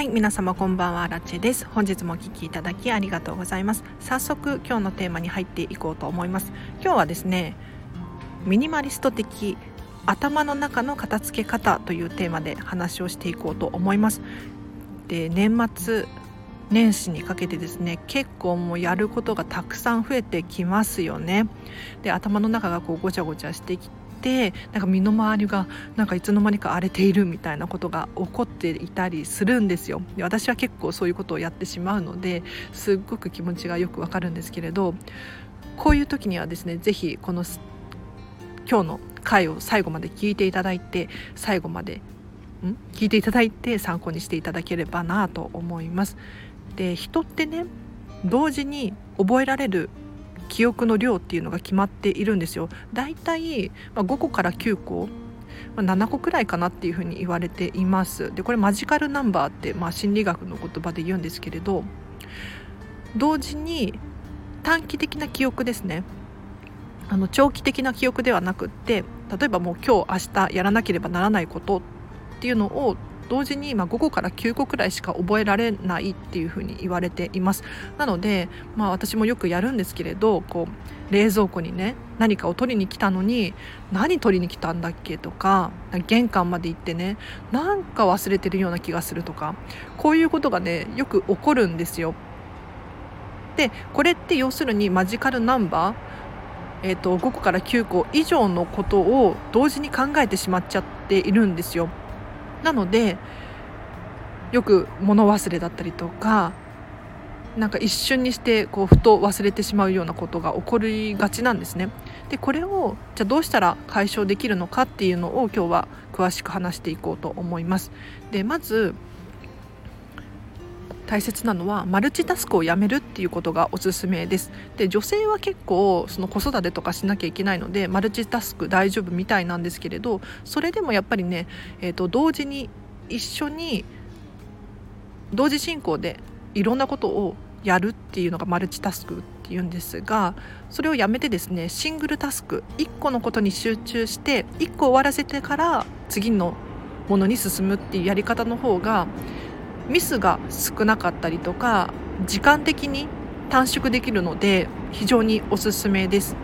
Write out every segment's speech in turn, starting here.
はい皆様こんばんはラチェです。本日もお聞きいただきありがとうございます。早速今日のテーマに入っていこうと思います。今日はですねミニマリスト的頭の中の片付け方というテーマで話をしていこうと思います。で年末年始にかけてですね結構もうやることがたくさん増えてきますよね。で頭の中がこうごちゃごちゃしてきてなんか身の回りがなんかいつの間にか荒れているみたいなことが起こっていたりするんですよで私は結構そういうことをやってしまうのですっごく気持ちがよくわかるんですけれどこういう時にはですね是非この今日の回を最後まで聞いていただいて最後までん？聞いていただいて参考にしていただければなと思います。で人ってね同時に覚えられる記憶の量っていうのが決まっているんですよ。だいたい5個から9個ま7個くらいかなっていうふうに言われていますでこれマジカルナンバーって、まあ、心理学の言葉で言うんですけれど同時に短期的な記憶ですねあの長期的な記憶ではなくって例えばもう今日明日やらなければならないことっていうのを同時に、まあ、5個から9個くらいしか覚えられないっていうふうに言われていますなので、まあ、私もよくやるんですけれどこう冷蔵庫にね何かを取りに来たのに何取りに来たんだっけとか玄関まで行ってねなんか忘れてるような気がするとかこういうことがねよく起こるんですよでこれって要するにマジカルナンバーえーと、と5個から9個以上のことを同時に考えてしまっちゃっているんですよ。なのでよく物忘れだったりとかなんか一瞬にしてこうふと忘れてしまうようなことが起こりがちなんですね。でこれをじゃあどうしたら解消できるのかっていうのを今日は詳しく話していこうと思います。でまず大切なのはマルチタスクをやめるっていうことがおすすめです。で女性は結構その子育てとかしなきゃいけないのでマルチタスク大丈夫みたいなんですけれどそれでもやっぱりね、えーと、同時に一緒に同時進行でいろんなことをやるっていうのがマルチタスクっていうんですがそれをやめてですねシングルタスク1個のことに集中して1個終わらせてから次のものに進むっていうやり方の方がミスが少なかったりとか時間的に短縮できるので非常におすすめです。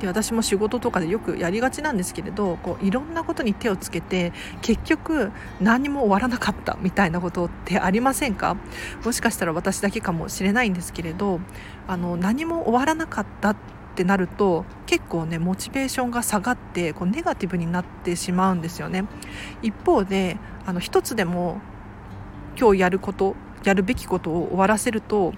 で私も仕事とかでよくやりがちなんですけれどこういろんなことに手をつけて結局何も終わらなかったみたいなことってありませんか？もしかしたら私だけかもしれないんですけれどあの何も終わらなかったっってなると結構ねモチベーションが下がってこうネガティブになってしまうんですよね。一方であの一つでも今日やることやるべきことを終わらせると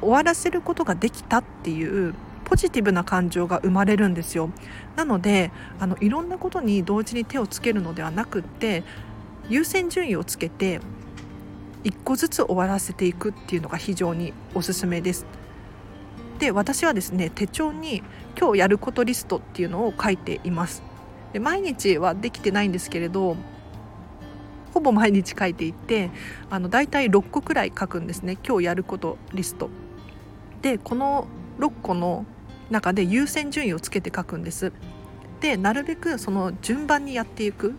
終わらせることができたっていうポジティブな感情が生まれるんですよ。なのであのいろんなことに同時に手をつけるのではなくって優先順位をつけて一個ずつ終わらせていくっていうのが非常におすすめです。で私はですね手帳に今日やることリストっていうのを書いています。で毎日はできてないんですけれどほぼ毎日書いていてあの大体6個くらい書くんですね今日やることリスト。でこの6個の中で優先順位をつけて書くんです。でなるべくその順番にやっていく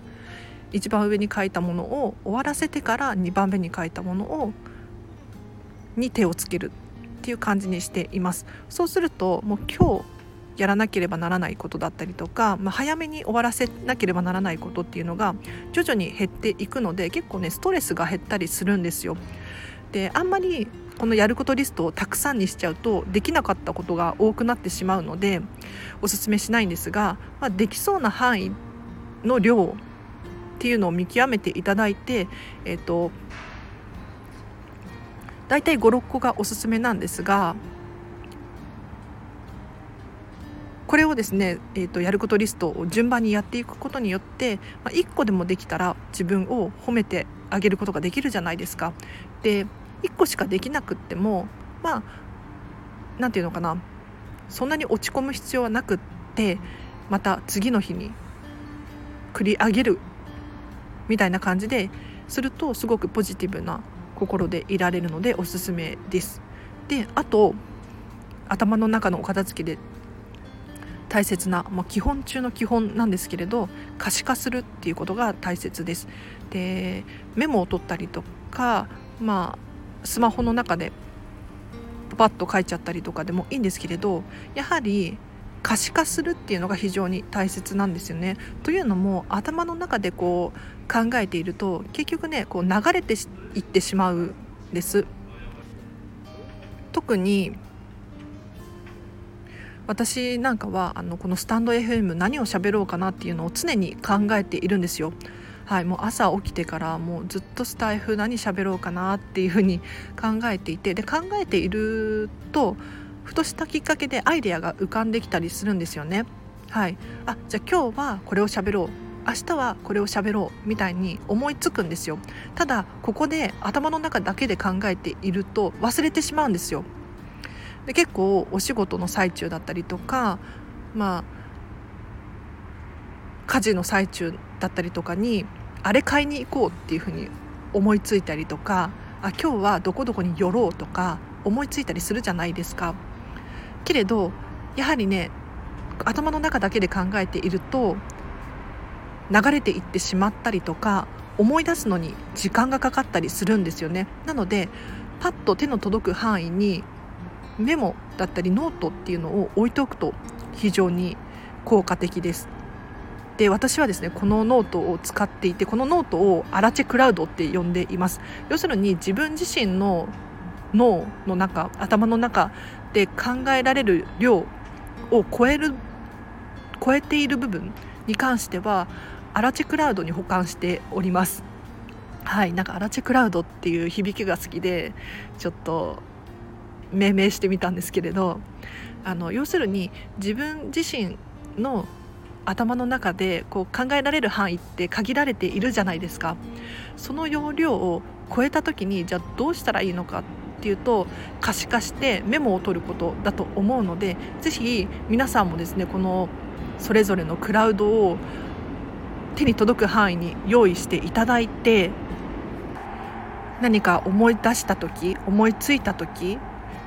一番上に書いたものを終わらせてから2番目に書いたものをに手をつける。ていう感じにしていますそうするともう今日やらなければならないことだったりとか、まあ、早めに終わらせなければならないことっていうのが徐々に減っていくので結構ねストレスが減ったりするんですよ。であんまりこのやることリストをたくさんにしちゃうとできなかったことが多くなってしまうのでおすすめしないんですが、まあ、できそうな範囲の量っていうのを見極めていただいて、えーと大体56個がおすすめなんですがこれをですね、えーと、やることリストを順番にやっていくことによって、まあ、1個でもできたら自分を褒めてあげることができるじゃないですか。で1個しかできなくってもまあ何て言うのかなそんなに落ち込む必要はなくってまた次の日に繰り上げるみたいな感じでするとすごくポジティブな心でいられるのでおすすめです。であと頭の中のお片付けで大切な、まあ、基本中の基本なんですけれど可視化するっていうことが大切です。でメモを取ったりとか、まあ、スマホの中でパッと書いちゃったりとかでもいいんですけれどやはり可視化するっていうのが非常に大切なんですよね。というのも頭の中でこう考えていると結局ねこう流れていってしまうんです。特に私なんかはあのこのスタンド FM 何を喋ろうかなっていうのを常に考えているんですよ。はい、もう朝起きてからもうずっとスタイフ何喋ろうかなっていうふうに考えていてで考えているとふとしたきっかけでアイデアが浮かんできたりするんですよね。はい、あじゃあ今日はこれを喋ろう明日はこれを喋ろうみたいに思いつくんですよただここで頭の中だけで考えていると忘れてしまうんですよで結構お仕事の最中だったりとかまあ家事の最中だったりとかにあれ買いに行こうっていうふうに思いついたりとかあ今日はどこどこに寄ろうとか思いついたりするじゃないですか。けれどやはりね頭の中だけで考えていると流れていってしまったりとか思い出すのに時間がかかったりするんですよね。なのでパッと手の届く範囲にメモだったりノートっていうのを置いておくと非常に効果的です。で私はですねこのノートを使っていてこのノートをアラチェクラウドって呼んでいます。要するに自分自身の脳の中頭の中で考えられる量を超える超えている部分に関してはアラチェクラウドに保管しております。はいなんかアラチェクラウドっていう響きが好きでちょっと命名してみたんですけれどあの要するに自分自身の頭の中でこう考えられる範囲って限られているじゃないですか。その容量を超えた時にじゃあどうしたらいいのかっっていうと可視化してメモを取ることだと思うので是非皆さんもですねこのそれぞれのクラウドを手に届く範囲に用意していただいて何か思い出した時思いついた時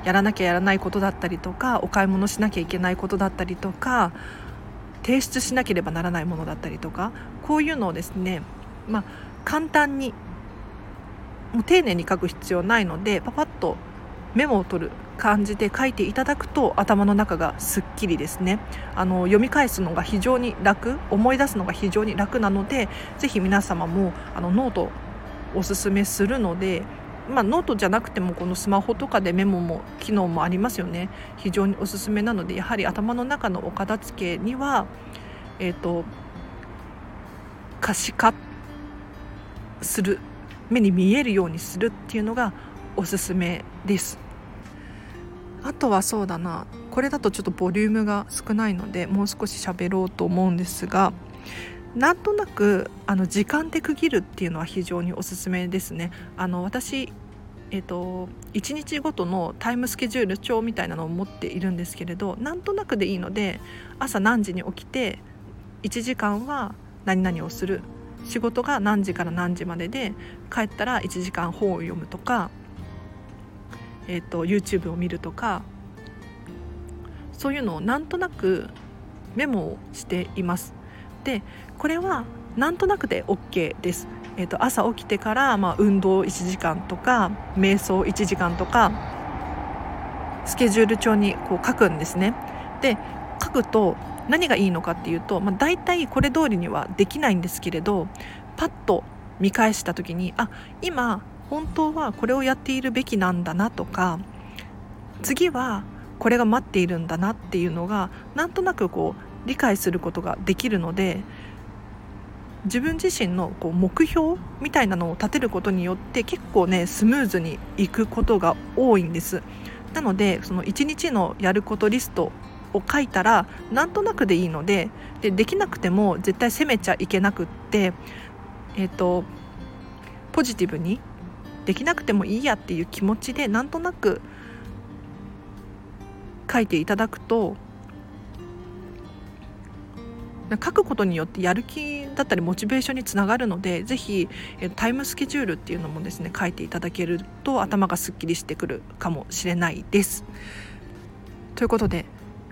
やらなきゃやらないことだったりとかお買い物しなきゃいけないことだったりとか提出しなければならないものだったりとかこういうのをですね、まあ、簡単にもう丁寧に書く必要ないのでパパッとメモを取る感じで書いていただくと頭の中がすっきりですね。あの読み返すのが非常に楽思い出すのが非常に楽なのでぜひ皆様もあのノートおすすめするのでまあ、ノートじゃなくてもこのスマホとかでメモも機能もありますよね。非常におすすめなのでやはり頭の中のお片付けには、えーと可視化する目に見えるようにするっていうのがおすすめです。あとはそうだな。これだとちょっとボリュームが少ないのでもう少し喋ろうと思うんですがなんとなくあの時間で区切るっていうのは非常におすすめですね。あの私えーと、1日ごとのタイムスケジュール帳みたいなのを持っているんですけれどなんとなくでいいので朝何時に起きて1時間は何々をする仕事が何時から何時までで帰ったら1時間本を読むとか、えーと、YouTube を見るとかそういうのをなんとなくメモをしています。でこれはなんとなくで OK です。えーと、朝起きてから、まあ、運動1時間とか瞑想1時間とかスケジュール帳にこう書くんですね。で書くと何がいいのかっていうと、まあ、大体これ通りにはできないんですけれどパッと見返した時にあ今本当はこれをやっているべきなんだなとか次はこれが待っているんだなっていうのがなんとなくこう理解することができるので自分自身のこう目標みたいなのを立てることによって結構ねスムーズにいくことが多いんです。なのでその1日のやることリストを書いたらなんとなくでいいのででできなくても絶対責めちゃいけなくって、えーと、ポジティブにできなくてもいいやっていう気持ちでなんとなく書いていただくと書くことによってやる気だったりモチベーションにつながるのでぜひタイムスケジュールっていうのもですね書いていただけると頭がすっきりしてくるかもしれないです。ということで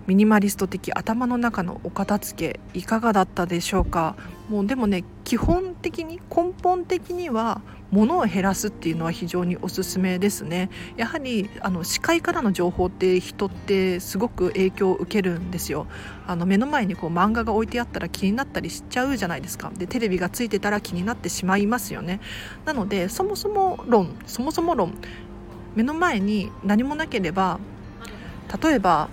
ミニマリスト的頭の中のお片付けいかがだったでしょうか？もうでもね基本的に根本的には物を減らすっていうのは非常におすすめですね。やはりあの視界からの情報って人ってすごく影響を受けるんですよ。あの目の前にこう漫画が置いてあったら気になったりしちゃうじゃないですか。でテレビがついてたら気になってしまいますよね。なのでそもそも論そもそも論目の前に何もなければ例えば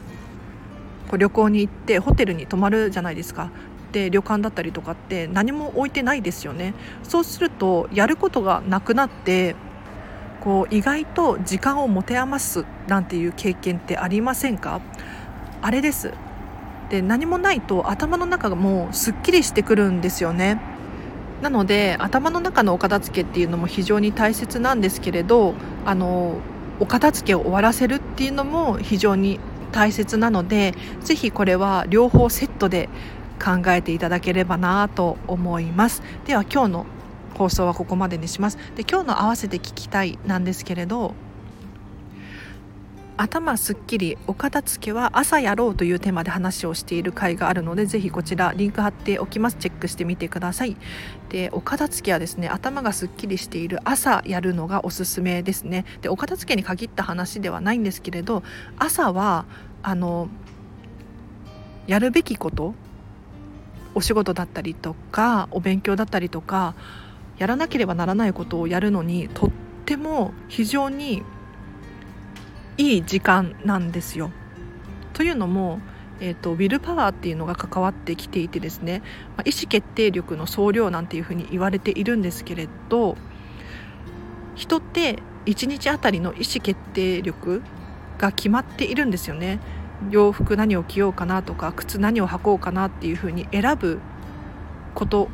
こう旅行に行ってホテルに泊まるじゃないですか。で旅館だったりとかって何も置いてないですよね。そうするとやることがなくなってこう意外と時間を持て余すなんていう経験ってありませんか？あれです。で何もないと頭の中がもうすっきりしてくるんですよね。なので頭の中のお片付けっていうのも非常に大切なんですけれどあのお片付けを終わらせるっていうのも非常に大切なのでぜひこれは両方セットで考えていただければなと思います。では今日の放送はここまでにします。で今日の合わせて聞きたいなんですけれど頭すっきりお片付けは朝やろうというテーマで話をしている回があるのでぜひこちらリンク貼っておきます。チェックしてみてください。でお片付けはですね頭がすっきりしている朝やるのがおすすめですね。でお片付けに限った話ではないんですけれど朝はあのやるべきことお仕事だったりとかお勉強だったりとかやらなければならないことをやるのにとっても非常にいい時間なんですよ。というのも、えーと、ウィルパワーっていうのが関わってきていてですね、まあ、意思決定力の総量なんていうふうに言われているんですけれど人って1日あたりの意思決定力が決まっているんですよね。洋服何を着ようかなとか靴何を履こうかなっていうふうに選ぶこと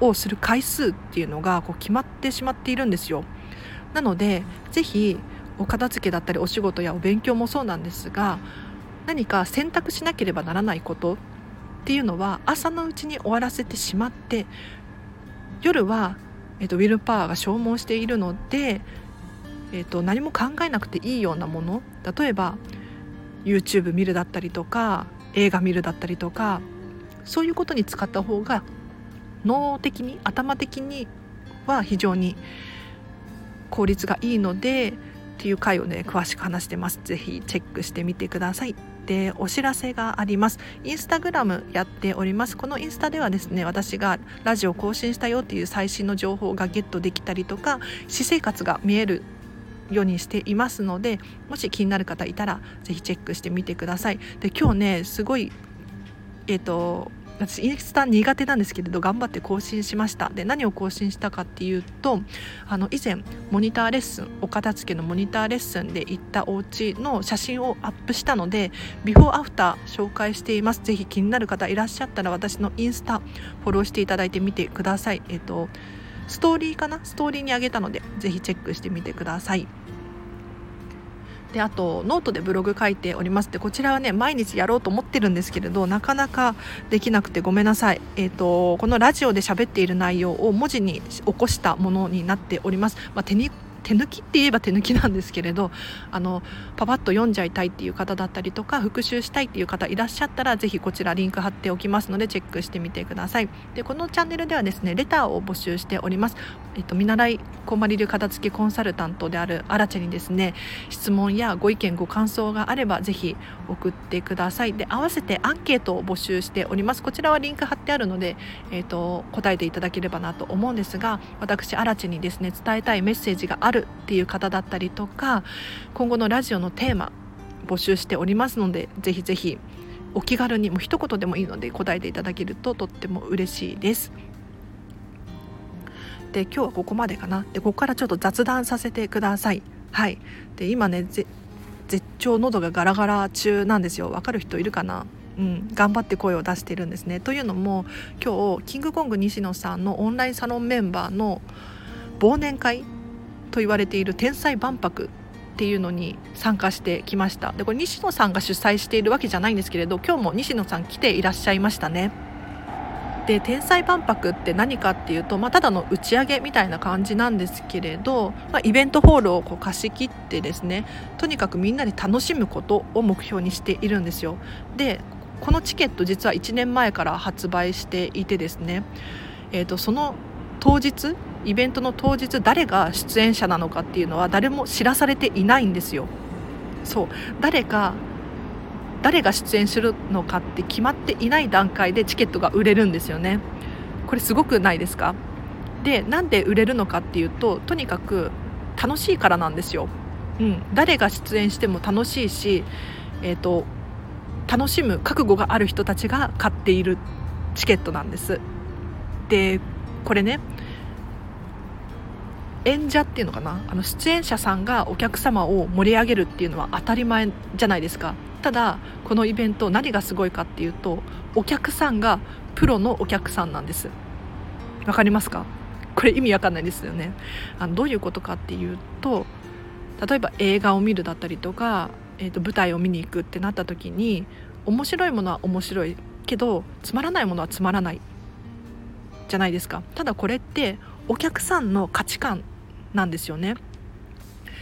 をする回数っていうのがこう決まってしまっているんですよ。なのでぜひお片付けだったりお仕事やお勉強もそうなんですが何か選択しなければならないことっていうのは朝のうちに終わらせてしまって夜は、えーと、ウィルパワーが消耗しているので、えーと何も考えなくていいようなもの例えば YouTube 見るだったりとか映画見るだったりとかそういうことに使った方が脳的に頭的には非常に効率がいいのでっていう回をね詳しく話してます。是非チェックしてみてください。でお知らせがあります。インスタグラムやっております。このインスタではですね私がラジオ更新したよっていう最新の情報がゲットできたりとか私生活が見えるようにしていますのでもし気になる方いたら是非チェックしてみてください。で今日ねすごいえっ、ー、と私インスタ苦手なんですけれど頑張って更新しました。で何を更新したかっていうとあの以前モニターレッスンお片付けのモニターレッスンで行ったお家の写真をアップしたのでビフォーアフター紹介しています。ぜひ気になる方いらっしゃったら私のインスタフォローしていただいてみてください。えっとストーリーかな？ストーリーにあげたのでぜひチェックしてみてください。であとノートでブログ書いておりますでこちらはね毎日やろうと思ってるんですけれどなかなかできなくてごめんなさい、えーと、このラジオで喋っている内容を文字に起こしたものになっております、まあ、手に手抜きって言えば手抜きなんですけれどあのパパッと読んじゃいたいっていう方だったりとか復習したいっていう方いらっしゃったらぜひこちらリンク貼っておきますのでチェックしてみてください。でこのチャンネルではですねレターを募集しております、えっと、見習いこまり流片付けコンサルタントであるアラチェにですね質問やご意見ご感想があればぜひ送ってくださいで合わせてアンケートを募集しておりますこちらはリンク貼ってあるので、えっと、答えていただければなと思うんですが私アラチェにですね伝えたいメッセージがあるるっていう方だったりとか今後のラジオのテーマ募集しておりますのでぜひぜひお気軽にもう一言でもいいので答えていただけるととっても嬉しいです。で今日はここまでかなでここからちょっと雑談させてください。はいで今ね絶頂喉がガラガラ中なんですよ。わかる人いるかな？うん、頑張って声を出しているんですね。というのも今日キングコング西野さんのオンラインサロンメンバーの忘年会と言われている天才万博っていうのに参加してきました。でこれ西野さんが主催しているわけじゃないんですけれど今日も西野さん来ていらっしゃいましたね。で天才万博って何かっていうと、まあ、ただの打ち上げみたいな感じなんですけれど、まあ、イベントホールをこう貸し切ってですねとにかくみんなで楽しむことを目標にしているんですよ。でこのチケット実は1年前から発売していてですね、えーと、その当日イベントの当日誰が出演者なのかっていうのは誰も知らされていないんですよ。そう。誰か誰が出演するのかって決まっていない段階でチケットが売れるんですよね。これすごくないですか？でなんで売れるのかっていうととにかく楽しいからなんですよ、うん、誰が出演しても楽しいし、えーと、楽しむ覚悟がある人たちが買っているチケットなんです。でこれね演者っていうのかな？あの出演者さんがお客様を盛り上げるっていうのは当たり前じゃないですか。ただこのイベント何がすごいかっていうとお客さんがプロのお客さんなんです。わかりますか？これ意味わかんないですよね。あのどういうことかっていうと例えば映画を見るだったりとか、えー、と舞台を見に行くってなった時に面白いものは面白いけどつまらないものはつまらないじゃないですか。ただこれってお客さんの価値観なんですよね。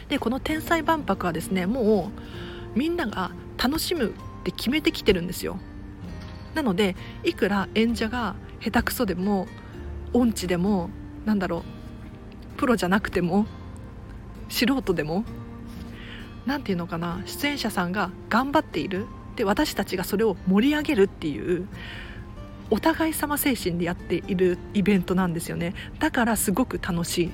でこの天才万博はですねもうみんなが楽しむって決めてきてるんですよ。なのでいくら演者が下手くそでも音痴でもなんだろうプロじゃなくても素人でも何て言うのかな出演者さんが頑張っているで私たちがそれを盛り上げるっていうお互い様精神でやっているイベントなんですよね。だからすごく楽しい。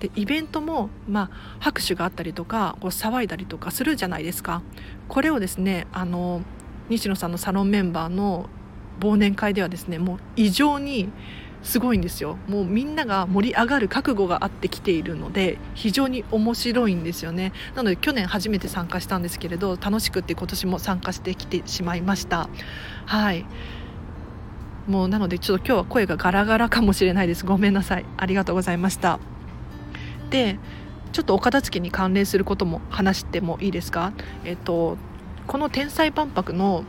でイベントも、まあ、拍手があったりとかこう騒いだりとかするじゃないですか。これをですねあの西野さんのサロンメンバーの忘年会ではですねもう異常にすごいんですよ。もうみんなが盛り上がる覚悟があってきているので非常に面白いんですよね。なので去年初めて参加したんですけれど楽しくって今年も参加してきてしまいました。はい。もうなのでちょっと今日は声がガラガラかもしれないです。ごめんなさい。ありがとうございました。でちょっとお片付けに関連することも話してもいいですか、えっと、この天才万博の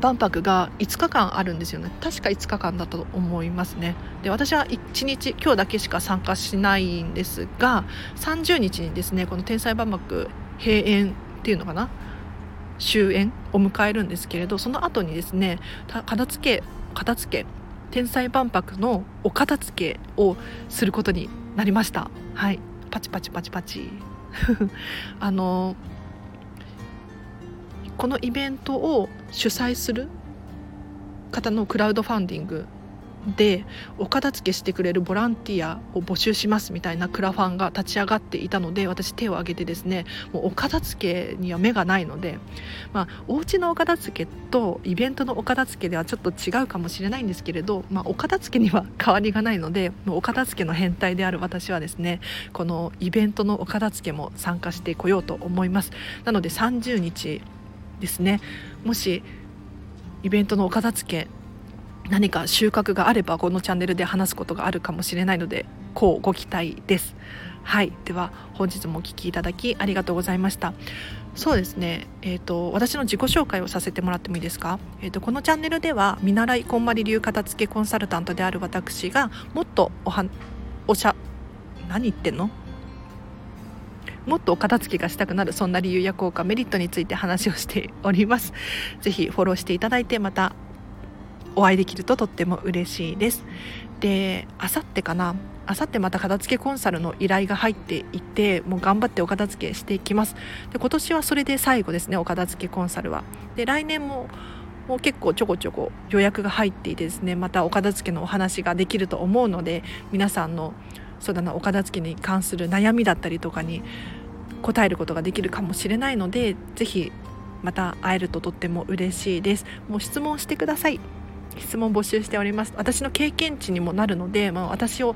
万博が5日間あるんですよね。確か5日間だと思いますね。で私は1日今日だけしか参加しないんですが30日にですねこの天才万博閉園っていうのかな？終演を迎えるんですけれどその後にですね片付け片付け天才万博のお片付けをすることになりました。はい。パチパチパチパチ。あのこのイベントを主催する方のクラウドファンディングでお片付けしてくれるボランティアを募集しますみたいなクラファンが立ち上がっていたので私手を挙げてですねもうお片付けには目がないので、まあ、お家のお片付けとイベントのお片付けではちょっと違うかもしれないんですけれど、まあ、お片付けには変わりがないのでもうお片付けの変態である私はですねこのイベントのお片付けも参加してこようと思います。なので30日ですね。もしイベントのお片付け何か収穫があればこのチャンネルで話すことがあるかもしれないのでこうご期待です。はい。では本日もお聴きいただきありがとうございました。そうですね。えっ、ー、と私の自己紹介をさせてもらってもいいですか？えっ、ー、とこのチャンネルでは見習いこんまり流片付けコンサルタントである私がもっとおはおしゃ何言ってんの？もっとお片付けがしたくなるそんな理由や効果メリットについて話をしております。ぜひフォローしていただいてまたお会いできるととっても嬉しいです。であさってかな。あさってまた片付けコンサルの依頼が入っていてもう頑張ってお片付けしていきます。で今年はそれで最後ですねお片付けコンサルは。で来年ももう結構ちょこちょこ予約が入っていてですねまたお片付けのお話ができると思うので皆さんのそうだなお片付けに関する悩みだったりとかに答えることができるかもしれないので是非また会えるととっても嬉しいです。もう質問してください。質問募集しております。私の経験値にもなるので、まあ、私を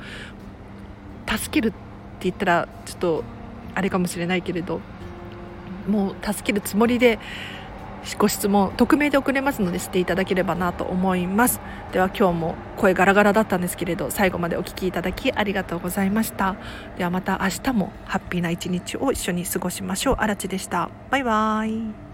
助けるって言ったらちょっとあれかもしれないけれどもう助けるつもりでご質問匿名で送れますのでしていただければなと思います。では今日も声ガラガラだったんですけれど最後までお聴きいただきありがとうございました。ではまた明日もハッピーな一日を一緒に過ごしましょう。あらちでした。バイバーイ。